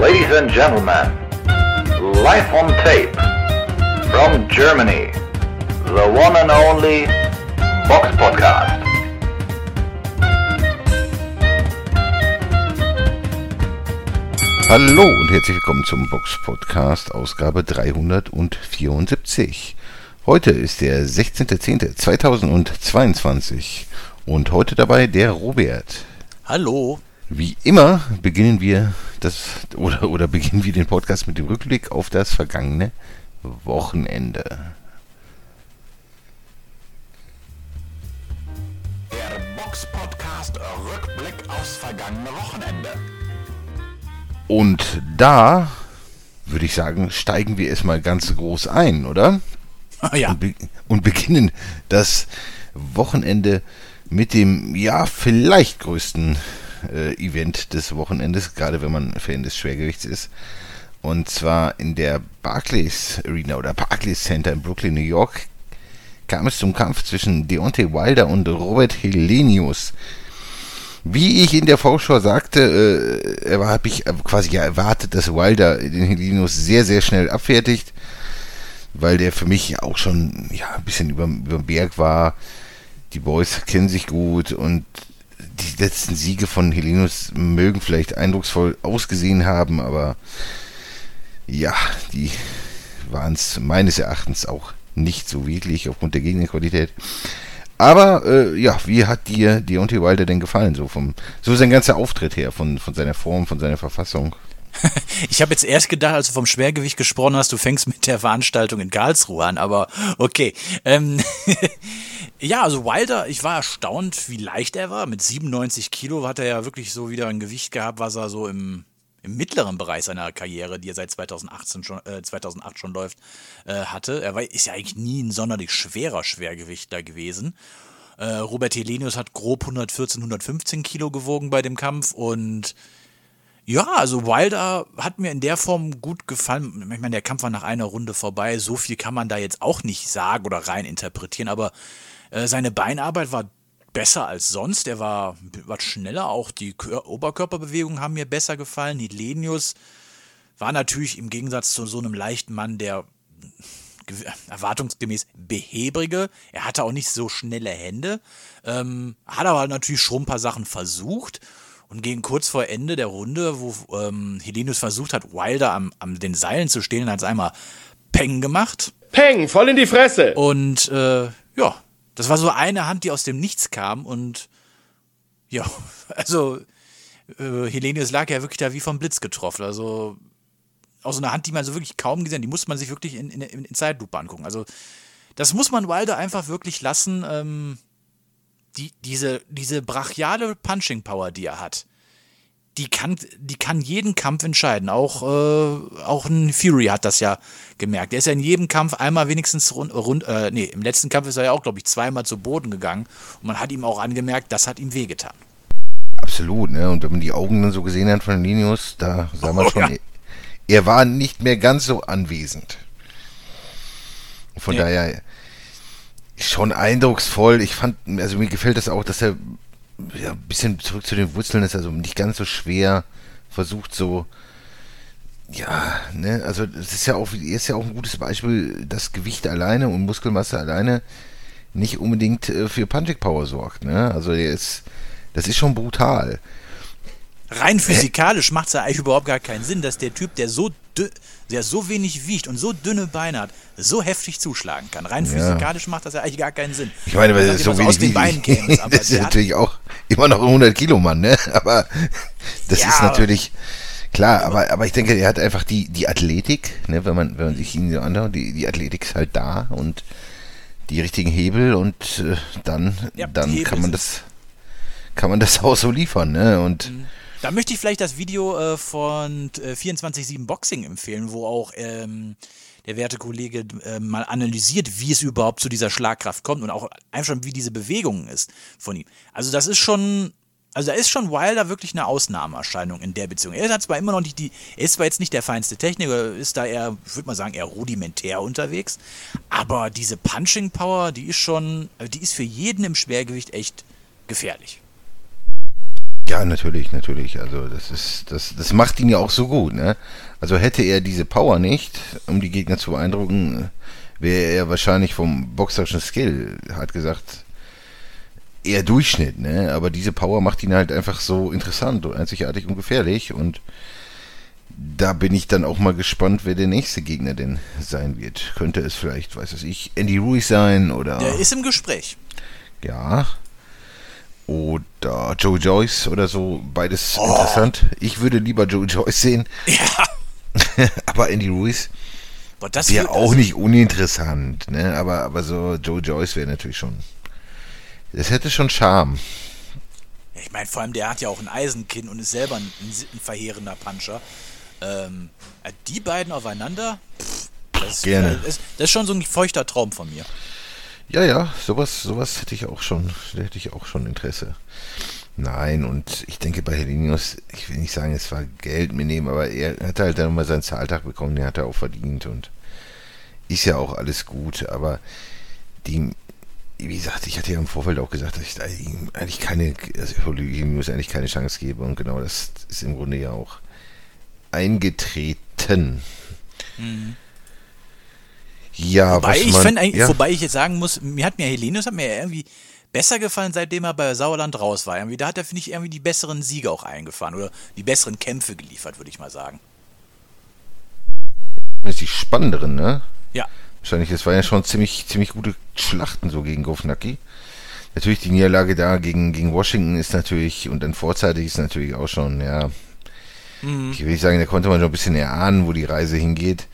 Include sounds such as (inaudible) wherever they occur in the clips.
Ladies and gentlemen, live on tape from Germany, the one and only Box Podcast. Hallo und herzlich willkommen zum Box Podcast Ausgabe 374. Heute ist der 16.10.2022 und heute dabei der Robert. Hallo. Wie immer beginnen wir das oder, oder beginnen wir den Podcast mit dem Rückblick auf das vergangene Wochenende. Der Box Podcast Rückblick aufs vergangene Wochenende. Und da würde ich sagen, steigen wir erstmal ganz groß ein, oder? Ja. Und, be und beginnen das Wochenende mit dem, ja, vielleicht größten äh, Event des Wochenendes, gerade wenn man Fan des Schwergewichts ist. Und zwar in der Barclays Arena oder Barclays Center in Brooklyn, New York, kam es zum Kampf zwischen Deontay Wilder und Robert Helenius. Wie ich in der Vorschau sagte, äh, habe ich quasi ja erwartet, dass Wilder den Helenius sehr, sehr schnell abfertigt, weil der für mich auch schon ja, ein bisschen über, den Berg war. Die Boys kennen sich gut und die letzten Siege von Helenius mögen vielleicht eindrucksvoll ausgesehen haben, aber ja, die waren es meines Erachtens auch nicht so wirklich aufgrund der Gegnerqualität. Aber äh, ja, wie hat dir Deontay Wilder denn gefallen? So vom so sein ganzer Auftritt her, von, von seiner Form, von seiner Verfassung. (laughs) Ich habe jetzt erst gedacht, als du vom Schwergewicht gesprochen hast, du fängst mit der Veranstaltung in Karlsruhe an, aber okay. Ähm, (laughs) ja, also Wilder, ich war erstaunt, wie leicht er war. Mit 97 Kilo hat er ja wirklich so wieder ein Gewicht gehabt, was er so im, im mittleren Bereich seiner Karriere, die er seit 2018 schon, äh, 2008 schon läuft, äh, hatte. Er war, ist ja eigentlich nie ein sonderlich schwerer Schwergewichtler gewesen. Äh, Robert Helenius hat grob 114, 115 Kilo gewogen bei dem Kampf und ja, also Wilder hat mir in der Form gut gefallen. Ich meine, der Kampf war nach einer Runde vorbei. So viel kann man da jetzt auch nicht sagen oder rein interpretieren, aber äh, seine Beinarbeit war besser als sonst. Er war was schneller. Auch die Kör Oberkörperbewegungen haben mir besser gefallen. Hidlenius war natürlich im Gegensatz zu so einem leichten Mann, der erwartungsgemäß behäbrige. Er hatte auch nicht so schnelle Hände. Ähm, hat aber natürlich schon ein paar Sachen versucht. Und gegen kurz vor Ende der Runde, wo ähm, Helenius versucht hat, Wilder am, am den Seilen zu stehen, hat es einmal Peng gemacht. Peng, voll in die Fresse. Und äh, ja, das war so eine Hand, die aus dem Nichts kam. Und ja, (laughs) also äh, Helenius lag ja wirklich da wie vom Blitz getroffen. Also aus so einer Hand, die man so wirklich kaum gesehen hat, die musste man sich wirklich in, in, in Zeitlupe angucken. Also das muss man Wilder einfach wirklich lassen. Ähm, die, diese, diese brachiale Punching Power, die er hat, die kann, die kann jeden Kampf entscheiden. Auch, äh, auch ein Fury hat das ja gemerkt. Er ist ja in jedem Kampf einmal wenigstens rund, rund äh, nee, im letzten Kampf ist er ja auch, glaube ich, zweimal zu Boden gegangen. Und man hat ihm auch angemerkt, das hat ihm wehgetan. Absolut, ne? Und wenn man die Augen dann so gesehen hat von Linus, da sah man oh, schon, ja. er war nicht mehr ganz so anwesend. Von ja. daher, schon eindrucksvoll. Ich fand, also mir gefällt das auch, dass er ja, ein bisschen zurück zu den Wurzeln ist, also nicht ganz so schwer versucht, so ja, ne, also das ist ja auch, ist ja auch ein gutes Beispiel, dass Gewicht alleine und Muskelmasse alleine nicht unbedingt äh, für Punching Power sorgt, ne? Also er ist, das ist schon brutal. Rein physikalisch macht es ja eigentlich überhaupt gar keinen Sinn, dass der Typ, der so der so wenig wiegt und so dünne Beine hat, so heftig zuschlagen kann. Rein ja. physikalisch macht das ja eigentlich gar keinen Sinn. Ich meine, weil das so wenig aus den Beinen (laughs) käme. das ist natürlich auch immer noch ein 100 Kilo Mann, ne? (laughs) Aber das ja, ist natürlich klar. Aber aber ich denke, er hat einfach die die Athletik, ne? Wenn man wenn man sich ihn so anschaut, die die Athletik ist halt da und die richtigen Hebel und äh, dann ja, dann kann man das kann man das (laughs) auch so liefern, ne? Und mhm. Da möchte ich vielleicht das Video äh, von äh, 24-7 Boxing empfehlen, wo auch ähm, der werte Kollege äh, mal analysiert, wie es überhaupt zu dieser Schlagkraft kommt und auch einfach schon, wie diese Bewegung ist von ihm. Also das ist schon, also da ist schon Wilder wirklich eine Ausnahmeerscheinung in der Beziehung. Er hat zwar immer noch nicht die, er ist zwar jetzt nicht der feinste Techniker, ist da eher, ich würde mal sagen, eher rudimentär unterwegs, aber diese Punching Power, die ist schon, die ist für jeden im Schwergewicht echt gefährlich. Ja, natürlich, natürlich. Also das ist, das, das macht ihn ja auch so gut, ne? Also hätte er diese Power nicht, um die Gegner zu beeindrucken, wäre er wahrscheinlich vom boxerischen Skill, hat gesagt, eher Durchschnitt, ne? Aber diese Power macht ihn halt einfach so interessant und einzigartig und gefährlich und da bin ich dann auch mal gespannt, wer der nächste Gegner denn sein wird. Könnte es vielleicht, weiß es ich, Andy Ruiz sein oder. Der ist im Gespräch. Ja. Oder Joe Joyce oder so. Beides interessant. Ich würde lieber Joe Joyce sehen. Ja. (laughs) Aber Andy Ruiz wäre auch also- nicht uninteressant, ne? Aber, aber so Joe Joyce wäre natürlich schon. Das hätte schon Charme. Ich meine, vor allem der hat ja auch ein Eisenkinn und ist selber ein, ein, verheerender Puncher. Ähm, äh, die beiden aufeinander, pff, das, Gerne. ist, das ist schon so ein feuchter Traum von mir. Ja, ja, sowas, sowas hätte ich auch schon, hätte ich auch schon Interesse. Nein, und ich denke bei Helenius, ich will nicht sagen, es war Geld mitnehmen, aber er hat halt dann nochmal seinen Zahltag bekommen, den hat er auch verdient und ist ja auch alles gut, aber die, wie gesagt, ich hatte ja im Vorfeld auch gesagt, dass ich da ihm eigentlich keine, also Helenius eigentlich keine Chance gebe und genau das ist im Grunde ja auch eingetreten. Ja, Wobei was ich, man, eigentlich- ja. wobei ich jetzt sagen muss, mir hat mir Helenius hat mir irgendwie besser gefallen, seitdem er bei Sauerland raus war. Irgendwie, da hat er, finde ich, irgendwie die besseren Siege auch eingefahren oder die besseren Kämpfe geliefert, würde ich mal sagen. Das ist die spannenderen, ne? Ja. Wahrscheinlich, es waren ja schon ziemlich, ziemlich gute Schlachten so gegen Gofnacki. Natürlich die Niederlage da gegen, gegen Washington ist natürlich, und dann vorzeitig ist natürlich auch schon, ja, ich will nicht sagen, da konnte man schon ein bisschen erahnen, wo die Reise hingeht.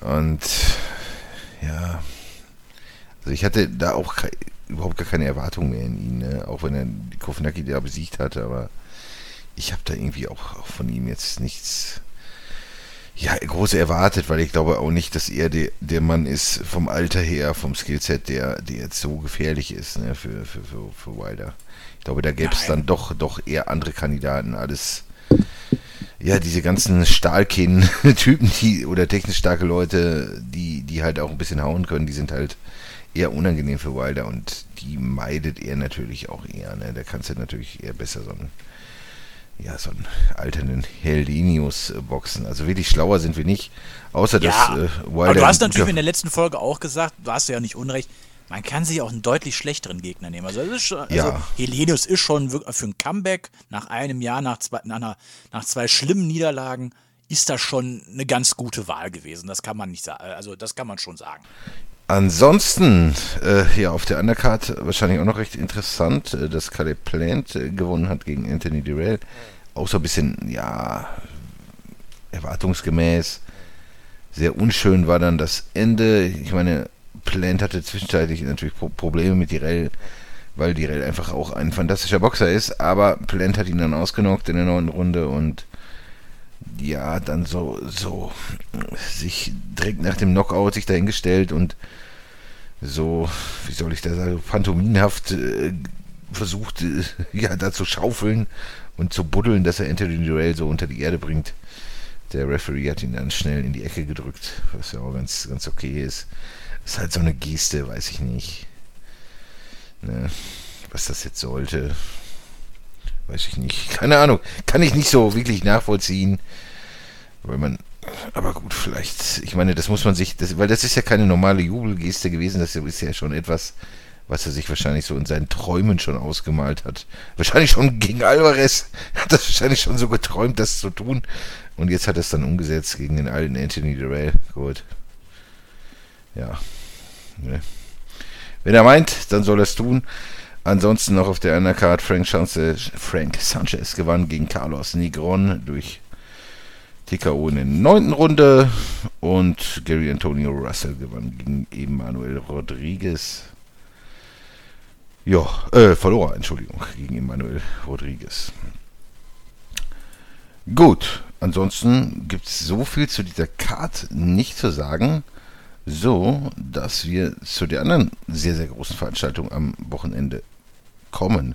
Und ja, also ich hatte da auch überhaupt gar keine Erwartung mehr in ihn, ne? auch wenn er die Kofnacki da besiegt hatte, aber ich habe da irgendwie auch, auch von ihm jetzt nichts ja, groß erwartet, weil ich glaube auch nicht, dass er der, der Mann ist vom Alter her, vom Skillset, der, der jetzt so gefährlich ist ne, für, für, für, für Wilder. Ich glaube, da gäbe es dann doch, doch eher andere Kandidaten. Alles, ja, diese ganzen Stahlkinn-Typen, (laughs) die oder technisch starke Leute, die, die halt auch ein bisschen hauen können, die sind halt eher unangenehm für Wilder und die meidet er natürlich auch eher. Ne? Da kannst du natürlich eher besser so einen ja, so einen alternden Hellenius äh, boxen. Also wirklich schlauer sind wir nicht, außer Ja, dass äh, Wilder. aber du hast natürlich in der letzten Folge auch gesagt, du hast ja nicht unrecht, man kann sich auch einen deutlich schlechteren Gegner nehmen. Also, ist schon, also Ja. Helenius ist schon wirklich für ein Comeback nach einem Jahr, nach zwei, nach, einer, nach zwei schlimmen Niederlagen, ist das schon eine ganz gute Wahl gewesen. Das kann man nicht sagen. Also das kann man schon sagen. Ansonsten, äh, ja, auf der Undercard wahrscheinlich auch noch recht interessant, äh, dass Caleb Plant äh, gewonnen hat gegen Anthony Durrell. Auch so ein bisschen, ja, erwartungsgemäß. Sehr unschön war dann das Ende. Ich meine, Plant hatte zwischenzeitlich natürlich Pro Probleme mit Direll, weil Direll einfach auch ein fantastischer Boxer ist, aber Plant hat ihn dann ausgenockt in der neunten Runde und ja, dann so, so sich direkt nach dem Knockout sich dahingestellt und so, wie soll ich das sagen, phantominhaft äh, versucht, äh, ja, da zu schaufeln und zu buddeln, dass er Anthony Durrell so unter die Erde bringt. Der Referee hat ihn dann schnell in die Ecke gedrückt, was ja auch ganz, ganz okay ist. Ist halt so eine Geste, weiß ich nicht. Ne, was das jetzt sollte, weiß ich nicht. Keine Ahnung. Kann ich nicht so wirklich nachvollziehen. Weil man, aber gut, vielleicht, ich meine, das muss man sich, das, weil das ist ja keine normale Jubelgeste gewesen, das ist ja schon etwas, was er sich wahrscheinlich so in seinen Träumen schon ausgemalt hat. Wahrscheinlich schon gegen Alvarez (laughs) hat das wahrscheinlich schon so geträumt, das zu tun. Und jetzt hat er es dann umgesetzt gegen den alten Anthony Durrell. Gut. Ja. Ne. Wenn er meint, dann soll er es tun. Ansonsten noch auf der Undercard Frank Sanchez, Frank Sanchez gewann gegen Carlos Negron durch TKO in der neunten Runde und Gary Antonio Russell gewann gegen Emanuel Rodriguez. Ja, äh, verlor, Entschuldigung, gegen Emanuel Rodriguez. Gut, ansonsten gibt es so viel zu dieser Card nicht zu sagen, so dass wir zu der anderen sehr, sehr großen Veranstaltung am Wochenende kommen.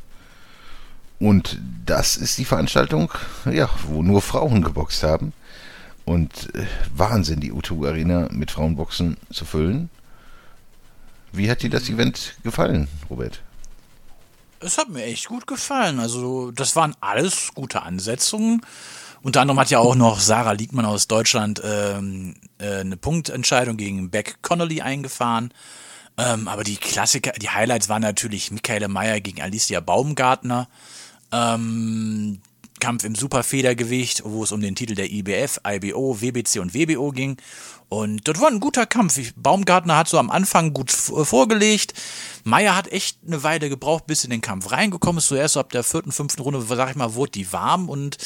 Und das ist die Veranstaltung, ja, wo nur Frauen geboxt haben. Und äh, Wahnsinn, die U2 Arena mit Frauenboxen zu füllen. Wie hat dir das Event gefallen, Robert? Es hat mir echt gut gefallen. Also, das waren alles gute Ansetzungen. Unter anderem hat ja auch noch Sarah Liegmann aus Deutschland ähm, äh, eine Punktentscheidung gegen Beck Connolly eingefahren. Ähm, aber die Klassiker, die Highlights waren natürlich Michaela Meyer gegen Alicia Baumgartner. Ähm, Kampf im Superfedergewicht, wo es um den Titel der IBF, IBO, WBC und WBO ging. Und das war ein guter Kampf. Baumgartner hat so am Anfang gut vorgelegt. Meyer hat echt eine Weile gebraucht, bis in den Kampf reingekommen ist. Zuerst so ab der vierten, fünften Runde, sag ich mal, wurde die warm und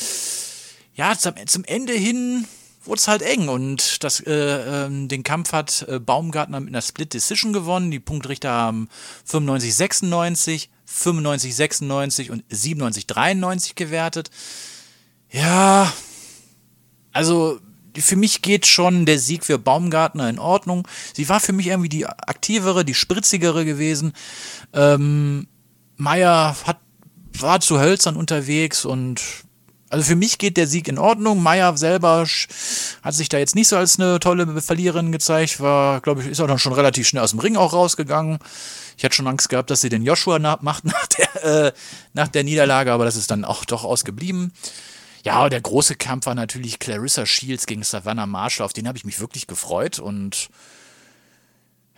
ja, zum Ende hin wurde es halt eng und das, äh, äh, den Kampf hat äh, Baumgartner mit einer Split Decision gewonnen. Die Punktrichter haben 95, 96, 95, 96 und 97, 93 gewertet. Ja, also für mich geht schon der Sieg für Baumgartner in Ordnung. Sie war für mich irgendwie die aktivere, die spritzigere gewesen. Ähm, Meier hat, war zu hölzern unterwegs und also für mich geht der Sieg in Ordnung. Meier selber hat sich da jetzt nicht so als eine tolle Verliererin gezeigt, war, glaube ich, ist auch dann schon relativ schnell aus dem Ring auch rausgegangen. Ich hatte schon Angst gehabt, dass sie den Joshua macht (laughs) nach der, äh, nach der Niederlage, aber das ist dann auch doch ausgeblieben. Ja, der große Kampf war natürlich Clarissa Shields gegen Savannah Marshall, auf den habe ich mich wirklich gefreut und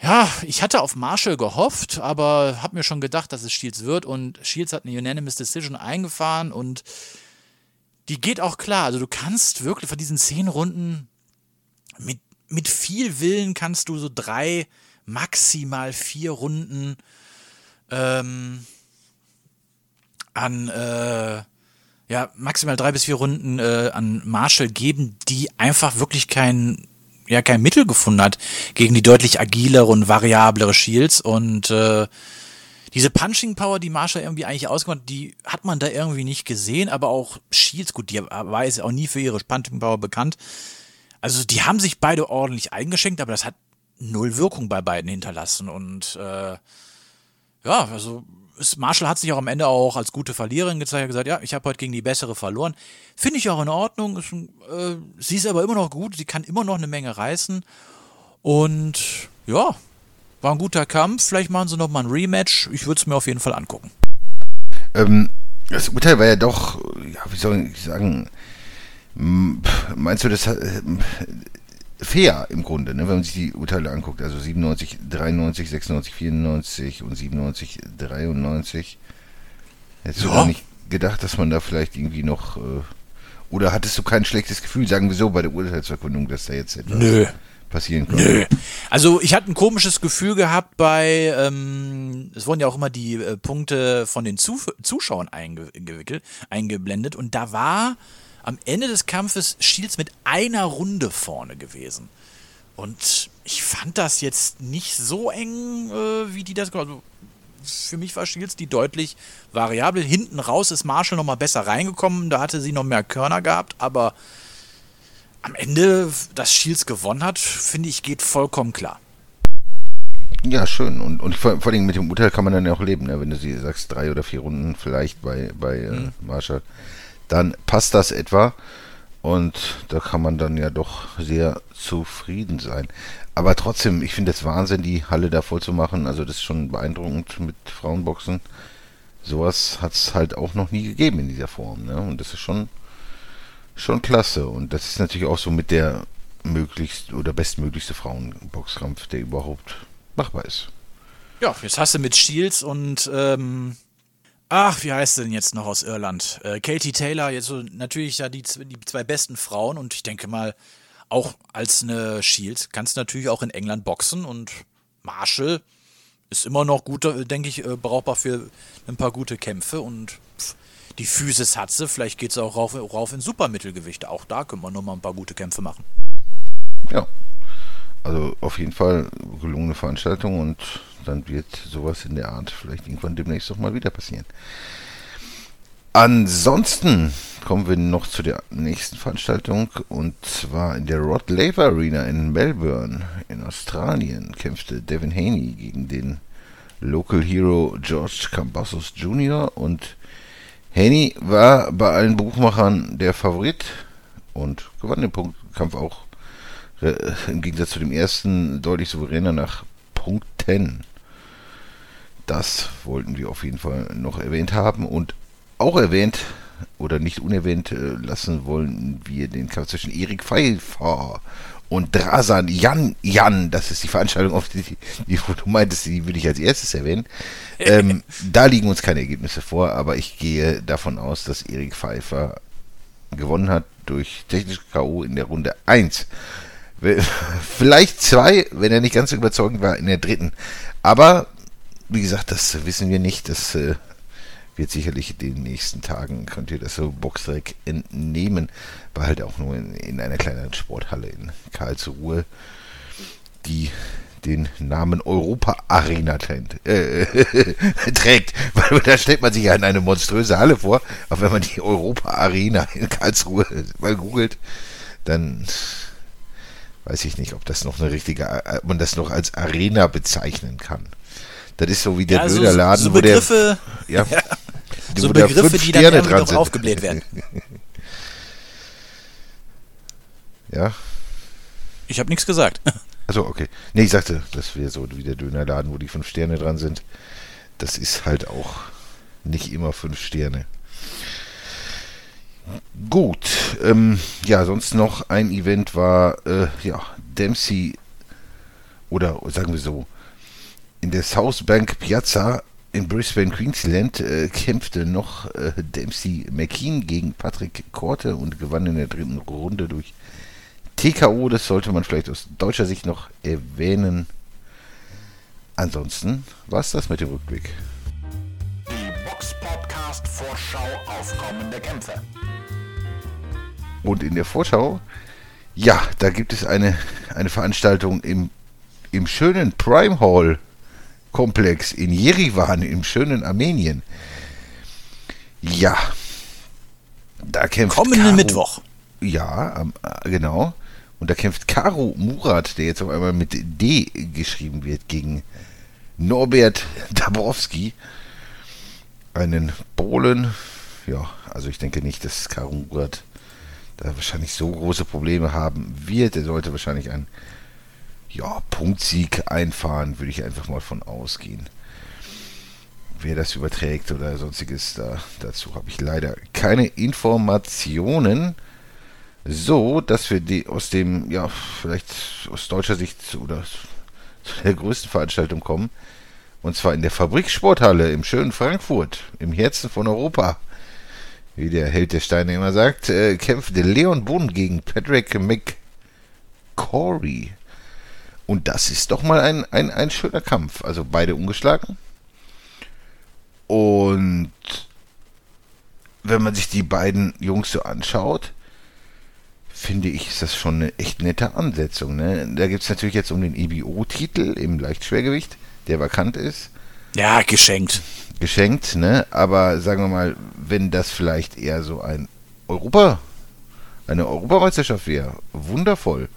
ja, ich hatte auf Marshall gehofft, aber habe mir schon gedacht, dass es Shields wird und Shields hat eine Unanimous Decision eingefahren und die geht auch klar. Also du kannst wirklich von diesen zehn Runden mit, mit viel Willen kannst du so drei, maximal vier Runden ähm, an äh, ja, maximal drei bis vier Runden äh, an Marshall geben, die einfach wirklich kein, ja, kein Mittel gefunden hat gegen die deutlich agilere und variablere Shields und äh, diese Punching Power, die Marshall irgendwie eigentlich ausgemacht die hat man da irgendwie nicht gesehen, aber auch Shields, gut, die war jetzt auch nie für ihre Punching Power bekannt. Also die haben sich beide ordentlich eingeschenkt, aber das hat null Wirkung bei beiden hinterlassen und äh, ja, also Marshall hat sich auch am Ende auch als gute Verliererin gezeigt, gesagt, ja, ich habe heute gegen die bessere verloren. Finde ich auch in Ordnung. Ist, äh, sie ist aber immer noch gut, sie kann immer noch eine Menge reißen. Und ja, war ein guter Kampf. Vielleicht machen sie nochmal ein Rematch. Ich würde es mir auf jeden Fall angucken. Ähm, das Urteil war ja doch, ja, wie soll ich sagen, meinst du, das äh, fair im Grunde, ne, wenn man sich die Urteile anguckt? Also 97, 93, 96, 94 und 97, 93. Hättest ja. du da nicht gedacht, dass man da vielleicht irgendwie noch. Äh, oder hattest du kein schlechtes Gefühl, sagen wir so, bei der Urteilsverkündung, dass da jetzt etwas. Nö passieren könnte. Nö. Also ich hatte ein komisches Gefühl gehabt bei, ähm, es wurden ja auch immer die äh, Punkte von den Zu Zuschauern eingewickelt, eingeblendet und da war am Ende des Kampfes Shields mit einer Runde vorne gewesen. Und ich fand das jetzt nicht so eng, äh, wie die das also für mich war Shields die deutlich variabel. Hinten raus ist Marshall noch mal besser reingekommen, da hatte sie noch mehr Körner gehabt, aber am Ende, dass Shields gewonnen hat, finde ich, geht vollkommen klar. Ja, schön. Und, und vor, vor allem mit dem Urteil kann man dann ja auch leben, ne? wenn du sie sagst, drei oder vier Runden vielleicht bei, bei äh, mhm. äh, Marshall. Dann passt das etwa. Und da kann man dann ja doch sehr zufrieden sein. Aber trotzdem, ich finde es Wahnsinn, die Halle da voll zu machen. Also das ist schon beeindruckend mit Frauenboxen. Sowas hat es halt auch noch nie gegeben in dieser Form. Ne? Und das ist schon schon klasse. Und das ist natürlich auch so mit der möglichst oder bestmöglichste Frauenboxkampf, der überhaupt machbar ist. Ja, jetzt hast du mit Shields und ähm, ach, wie heißt denn jetzt noch aus Irland? Äh, Katie Taylor, jetzt so natürlich ja die, die zwei besten Frauen und ich denke mal, auch als eine Shields kannst du natürlich auch in England boxen und Marshall ist immer noch gut, denke ich, äh, brauchbar für ein paar gute Kämpfe und pff, die Physis hat sie. Vielleicht geht es auch rauf, rauf ins Supermittelgewicht. Auch da können wir nochmal ein paar gute Kämpfe machen. Ja. Also auf jeden Fall gelungene Veranstaltung und dann wird sowas in der Art vielleicht irgendwann demnächst noch mal wieder passieren. Ansonsten kommen wir noch zu der nächsten Veranstaltung und zwar in der Rod Laver Arena in Melbourne in Australien kämpfte Devin Haney gegen den Local Hero George Cambasos Jr. und Haney war bei allen Buchmachern der Favorit und gewann den Punktkampf auch äh, im Gegensatz zu dem ersten deutlich souveräner nach Punkten. Das wollten wir auf jeden Fall noch erwähnt haben. Und auch erwähnt oder nicht unerwähnt äh, lassen wollen wir den Kampf zwischen Erik Pfeiffer und Drasan Jan Jan. Das ist die Veranstaltung, auf die, die du meintest, die würde ich als erstes erwähnen. Ähm, (laughs) da liegen uns keine Ergebnisse vor, aber ich gehe davon aus, dass Erik Pfeiffer gewonnen hat durch technische K.O. in der Runde 1. (laughs) Vielleicht zwei, wenn er nicht ganz so überzeugend war, in der dritten. Aber, wie gesagt, das wissen wir nicht. Das äh, wird sicherlich in den nächsten Tagen, könnt ihr das so Boxrec entnehmen. War halt auch nur in, in einer kleineren Sporthalle in Karlsruhe, die den Namen Europa Arena trägt. Äh, (laughs) trägt. Weil da stellt man sich ja in eine monströse Halle vor. Aber wenn man die Europa Arena in Karlsruhe mal googelt, dann weiß ich nicht, ob das noch eine richtige, ob man das noch als Arena bezeichnen kann. Das ist so wie der Ja, so- Dönerladen, so wo der, Begriffe- ja, So wo Begriffe, fünf die dann Sterne irgendwie dran aufgebläht werden. (laughs) Ja, Ich habe nichts gesagt. (laughs) also okay. Nee, ich sagte, das wäre so wie der Dönerladen, wo die fünf Sterne dran sind. Das ist halt auch nicht immer fünf Sterne. Gut, ähm, ja, sonst noch ein Event war, äh, ja, Dempsey, oder sagen wir so, in der South Bank Piazza in Brisbane, Queensland, äh, kämpfte noch äh, Dempsey McKean gegen Patrick Korte und gewann in der dritten Runde durch TKO. Das sollte man vielleicht aus deutscher Sicht noch erwähnen. Ansonsten war es das mit dem Rückblick. Die Box Podcast Vorschau auf kommende Kämpfe. Und in der Vorschau, ja, da gibt es eine, eine Veranstaltung im, im schönen Prime Hall Komplex in Jerewan, im schönen Armenien. Ja, da kämpft Kommenden Karo- Mittwoch. Ja, am- äh, genau. Und da kämpft Karo Murat, der jetzt auf einmal mit D geschrieben wird, gegen Norbert Dabrowski, einen Polen. Ja, also ich denke nicht, dass Karo Murat da wahrscheinlich so große Probleme haben wird. Er sollte wahrscheinlich einen ja, Punktsieg einfahren, würde ich einfach mal von ausgehen. Wer das überträgt oder sonstiges, da, dazu habe ich leider keine Informationen. So, dass wir die aus dem, ja, vielleicht aus deutscher Sicht oder zu der größten Veranstaltung kommen. Und zwar in der Fabriksporthalle im schönen Frankfurt, im Herzen von Europa. Wie der Held der Steine immer sagt, äh, kämpfte Leon Bunn gegen Patrick McCory. Und das ist doch mal ein, ein, ein schöner Kampf. Also beide ungeschlagen. Und wenn man sich die beiden Jungs so anschaut, finde ich, ist das schon eine echt nette Ansetzung. Ne? Da gibt es natürlich jetzt um den EBO-Titel im Leichtschwergewicht, der vakant ist, Ja, geschenkt. geschenkt. Ne? Aber sagen wir mal, wenn das vielleicht eher so ein Europa, eine Europameisterschaft wäre, wundervoll.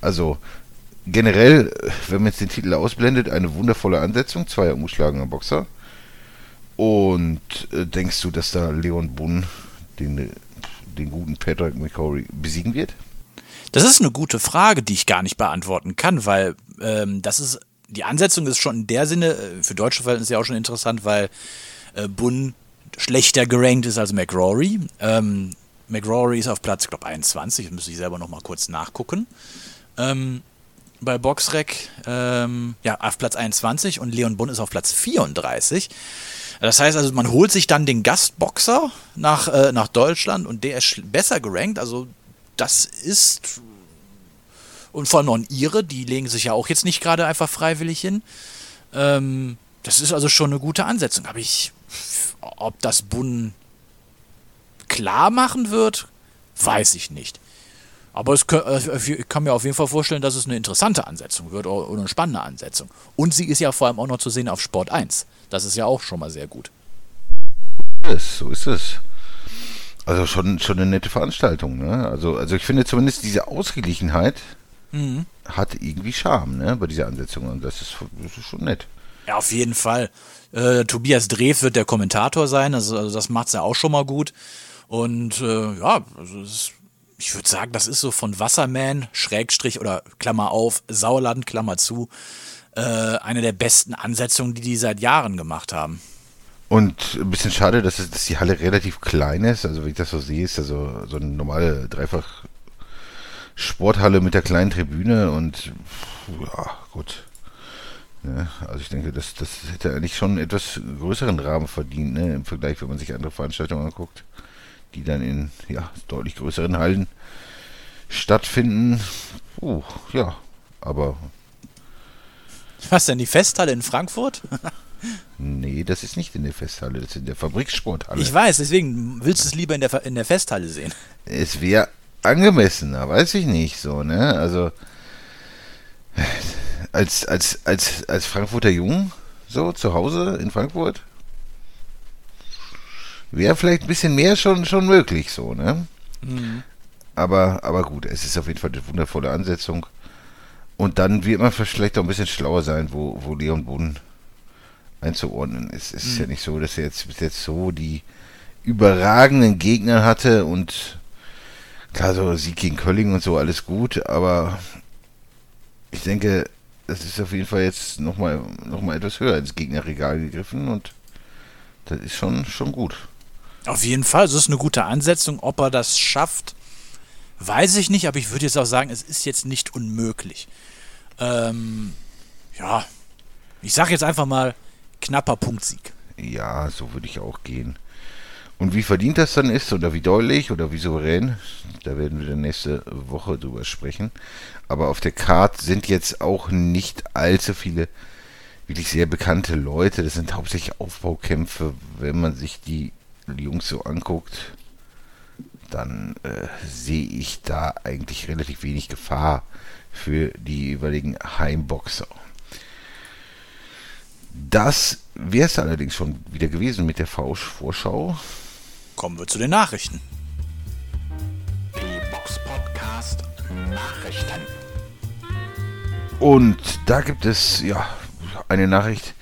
Also generell, wenn man jetzt den Titel ausblendet, eine wundervolle Ansetzung, zweier umgeschlagener Boxer. Und äh, denkst du, dass da Leon Bunn den, den guten Patrick McCory besiegen wird? Das ist eine gute Frage, die ich gar nicht beantworten kann, weil ähm, das ist die Ansetzung ist schon in der Sinne äh, für deutsche Verhältnisse ja auch schon interessant, weil äh, Bunn schlechter gerankt ist als McRory. Ähm, McRory ist auf Platz, ich glaube 21, das müsste ich selber noch mal kurz nachgucken. Ähm, bei Boxrec ähm, ja auf Platz 21 und Leon Bunn ist auf Platz 34. Das heißt also, man holt sich dann den Gastboxer nach, äh, nach Deutschland und der ist besser gerankt. Also das ist und vor allem Ire, die legen sich ja auch jetzt nicht gerade einfach freiwillig hin. Ähm, das ist also schon eine gute Ansetzung. Aber ich, ob das Bunn klar machen wird, weiß ich nicht. Aber es kö- äh, ich kann mir auf jeden Fall vorstellen, dass es eine interessante Ansetzung wird oder eine spannende Ansetzung. Und sie ist ja vor allem auch noch zu sehen auf Sport 1. Das ist ja auch schon mal sehr gut. Es, so ist es. Also schon, schon eine nette Veranstaltung, ne? Also, also ich finde zumindest diese Ausgeglichenheit hat irgendwie Charme, ne? Bei dieser Ansetzung. Und das ist, das ist schon nett. Ja, auf jeden Fall. Äh, Tobias Drew wird der Kommentator sein, also, also das macht's ja auch schon mal gut. Und äh, ja, also es ist, ich würde sagen, das ist so von Wasserman, Schrägstrich oder Klammer auf, Sauerland, Klammer zu, äh, eine der besten Ansetzungen, die die seit Jahren gemacht haben. Und ein bisschen schade, dass, es, dass die Halle relativ klein ist. Also, wenn ich das so sehe, ist ja so, so eine normale Dreifach Sporthalle mit der kleinen Tribüne und ja, gut. Ja, also ich denke, das, das hätte eigentlich schon einen etwas größeren Rahmen verdient, ne, im Vergleich, wenn man sich andere Veranstaltungen anguckt, die dann in ja, deutlich größeren Hallen stattfinden. Uh, ja, aber. Was denn, die Festhalle in Frankfurt? (laughs) nee, das ist nicht in der Festhalle, das ist in der Fabriksporthalle. Ich weiß, deswegen willst du es lieber in der, in der Festhalle sehen. Es wäre angemessener, weiß ich nicht so, ne? Also als, als, als, als Frankfurter Jung, so zu Hause in Frankfurt, wäre vielleicht ein bisschen mehr schon, schon möglich, so, ne? Mhm. Aber, aber gut, es ist auf jeden Fall eine wundervolle Ansetzung. Und dann wird man vielleicht auch ein bisschen schlauer sein, wo, wo Leon Boden einzuordnen ist. Es ist mhm. ja nicht so, dass er jetzt bis jetzt so die überragenden Gegner hatte und klar, so Sieg gegen Kölling und so, alles gut, aber ich denke, das ist auf jeden Fall jetzt nochmal noch mal etwas höher ins Gegnerregal gegriffen und das ist schon, schon gut. Auf jeden Fall, das ist eine gute Ansetzung. Ob er das schafft, weiß ich nicht, aber ich würde jetzt auch sagen, es ist jetzt nicht unmöglich. Ähm, ja, ich sage jetzt einfach mal knapper Punktsieg. Ja, so würde ich auch gehen. Und wie verdient das dann ist oder wie deutlich oder wie souverän, da werden wir dann nächste Woche drüber sprechen. Aber auf der Karte sind jetzt auch nicht allzu viele wirklich sehr bekannte Leute. Das sind hauptsächlich Aufbaukämpfe. Wenn man sich die Jungs so anguckt, dann äh, sehe ich da eigentlich relativ wenig Gefahr für die jeweiligen Heimboxer. Das wäre es allerdings schon wieder gewesen mit der Vorschau. Kommen wir zu den Nachrichten. Die Box Podcast Nachrichten. Und da gibt es ja eine Nachricht.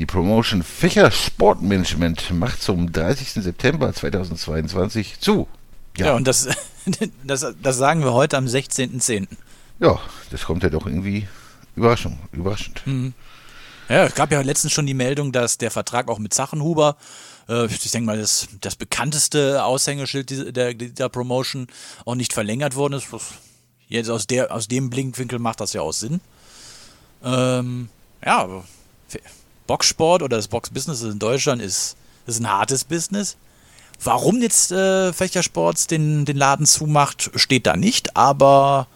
Die Promotion Fächer Sportmanagement macht zum 30. September 2022 zu. Ja, ja und das, (laughs) das, das sagen wir heute am 16.10. Ja, das kommt ja doch irgendwie Überraschung, überraschend. Mhm. Ja, es gab ja letztens schon die Meldung, dass der Vertrag auch mit Sachenhuber äh, ich denke mal, das, das bekannteste Aushängeschild dieser, der, der Promotion auch nicht verlängert worden ist. Jetzt aus, der, aus dem Blinkwinkel macht das ja auch Sinn. Ähm, ja, Boxsport oder das Boxbusiness in Deutschland ist, ist ein hartes Business. Warum jetzt äh, Fächersports den, den Laden zumacht, steht da nicht, aber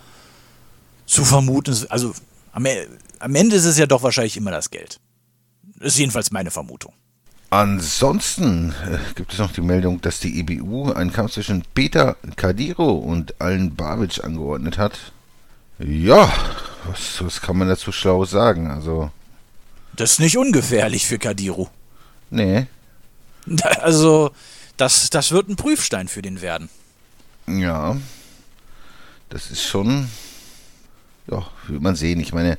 zu vermuten, also am, e, am Ende ist es ja doch wahrscheinlich immer das Geld. Ist jedenfalls meine Vermutung. Ansonsten äh, gibt es noch die Meldung, dass die EBU einen Kampf zwischen Peter Kadiro und Allen Babic angeordnet hat. Ja, was, was kann man dazu schlau sagen? Also. Das ist nicht ungefährlich für Kadiro. Nee. Also, das, das wird ein Prüfstein für den werden. Ja. Das ist schon. Ja, wird man sehen. Ich meine,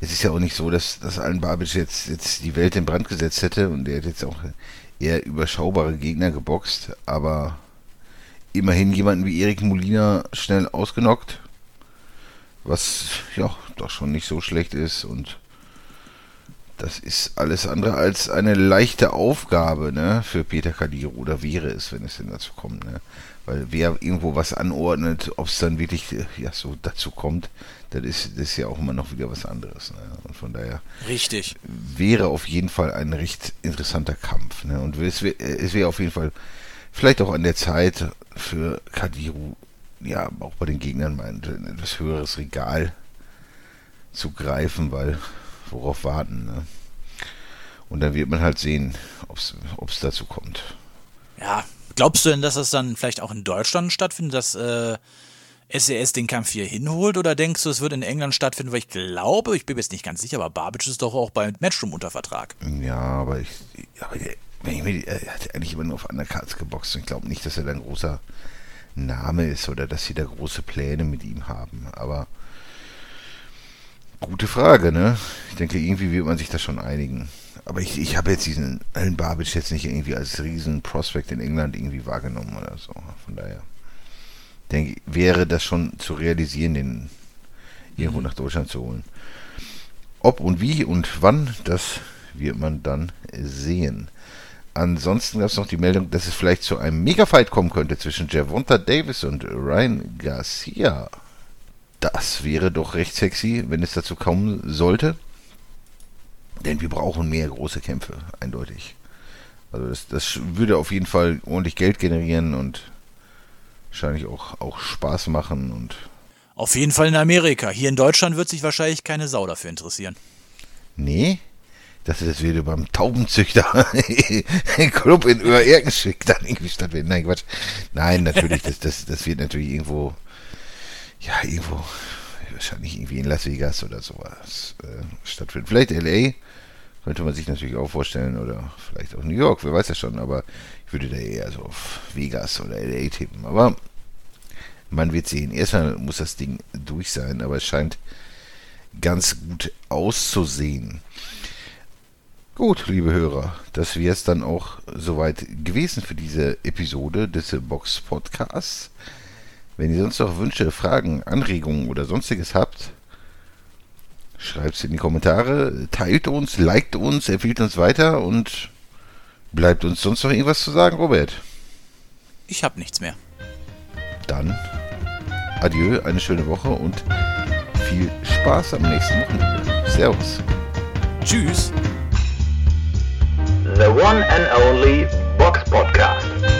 es ist ja auch nicht so, dass, dass Alan Babic jetzt, jetzt die Welt in Brand gesetzt hätte und er hat jetzt auch eher überschaubare Gegner geboxt, aber immerhin jemanden wie Erik Molina schnell ausgenockt, was ja doch schon nicht so schlecht ist und das ist alles andere als eine leichte Aufgabe ne, für Peter Kadiro, oder wäre es, wenn es denn dazu kommt. Ne? Weil wer irgendwo was anordnet, ob es dann wirklich ja, so dazu kommt, das ist, das ist ja auch immer noch wieder was anderes. Ne? Und von daher Richtig. wäre auf jeden Fall ein recht interessanter Kampf. Ne? Und es wäre es wär auf jeden Fall vielleicht auch an der Zeit für Kadiru, ja, auch bei den Gegnern mal ein etwas höheres Regal zu greifen, weil worauf warten. Ne? Und dann wird man halt sehen, ob es dazu kommt. Ja, glaubst du denn, dass das dann vielleicht auch in Deutschland stattfindet, dass äh, SES den Kampf hier hinholt oder denkst du, es wird in England stattfinden? Weil ich glaube, ich bin mir jetzt nicht ganz sicher, aber Babic ist doch auch bei Matchroom unter Vertrag. Ja, aber ich, aber wenn ich mir, er hat eigentlich immer nur auf Undercards geboxt und ich glaube nicht, dass er da ein großer Name ist oder dass sie da große Pläne mit ihm haben. Aber gute Frage, ne? Ich denke, irgendwie wird man sich da schon einigen. Aber ich, ich habe jetzt diesen Alan Babic jetzt nicht irgendwie als riesen Prospect in England irgendwie wahrgenommen oder so. Von daher denke, wäre das schon zu realisieren, den irgendwo mhm. nach Deutschland zu holen. Ob und wie und wann, das wird man dann sehen. Ansonsten gab es noch die Meldung, dass es vielleicht zu einem Mega-Fight kommen könnte zwischen Javonta Davis und Ryan Garcia. Das wäre doch recht sexy, wenn es dazu kommen sollte. Denn wir brauchen mehr große Kämpfe, eindeutig. Also das, das würde auf jeden Fall ordentlich Geld generieren und wahrscheinlich auch, auch Spaß machen und. Auf jeden Fall in Amerika. Hier in Deutschland wird sich wahrscheinlich keine Sau dafür interessieren. Nee? dachte, das würde beim Taubenzüchter (laughs) Club in Öhr-Erkenschwick dann irgendwie stattfinden. Nein, Quatsch. Nein, natürlich, das, das, das wird natürlich irgendwo, ja, irgendwo, wahrscheinlich irgendwie in Las Vegas oder sowas äh, stattfinden. Vielleicht L.A., könnte man sich natürlich auch vorstellen, oder vielleicht auch New York, wer weiß ja schon, aber ich würde da eher so auf Vegas oder L.A. tippen. Aber man wird sehen. Erstmal muss das Ding durch sein, aber es scheint ganz gut auszusehen. Gut, liebe Hörer, das wäre es dann auch soweit gewesen für diese Episode des Box Podcasts. Wenn ihr sonst noch Wünsche, Fragen, Anregungen oder sonstiges habt, schreibt es in die Kommentare, teilt uns, liked uns, empfiehlt uns weiter und bleibt uns sonst noch irgendwas zu sagen, Robert? Ich habe nichts mehr. Dann adieu, eine schöne Woche und viel Spaß am nächsten Wochenende. Servus. Tschüss. the one and only Box Podcast.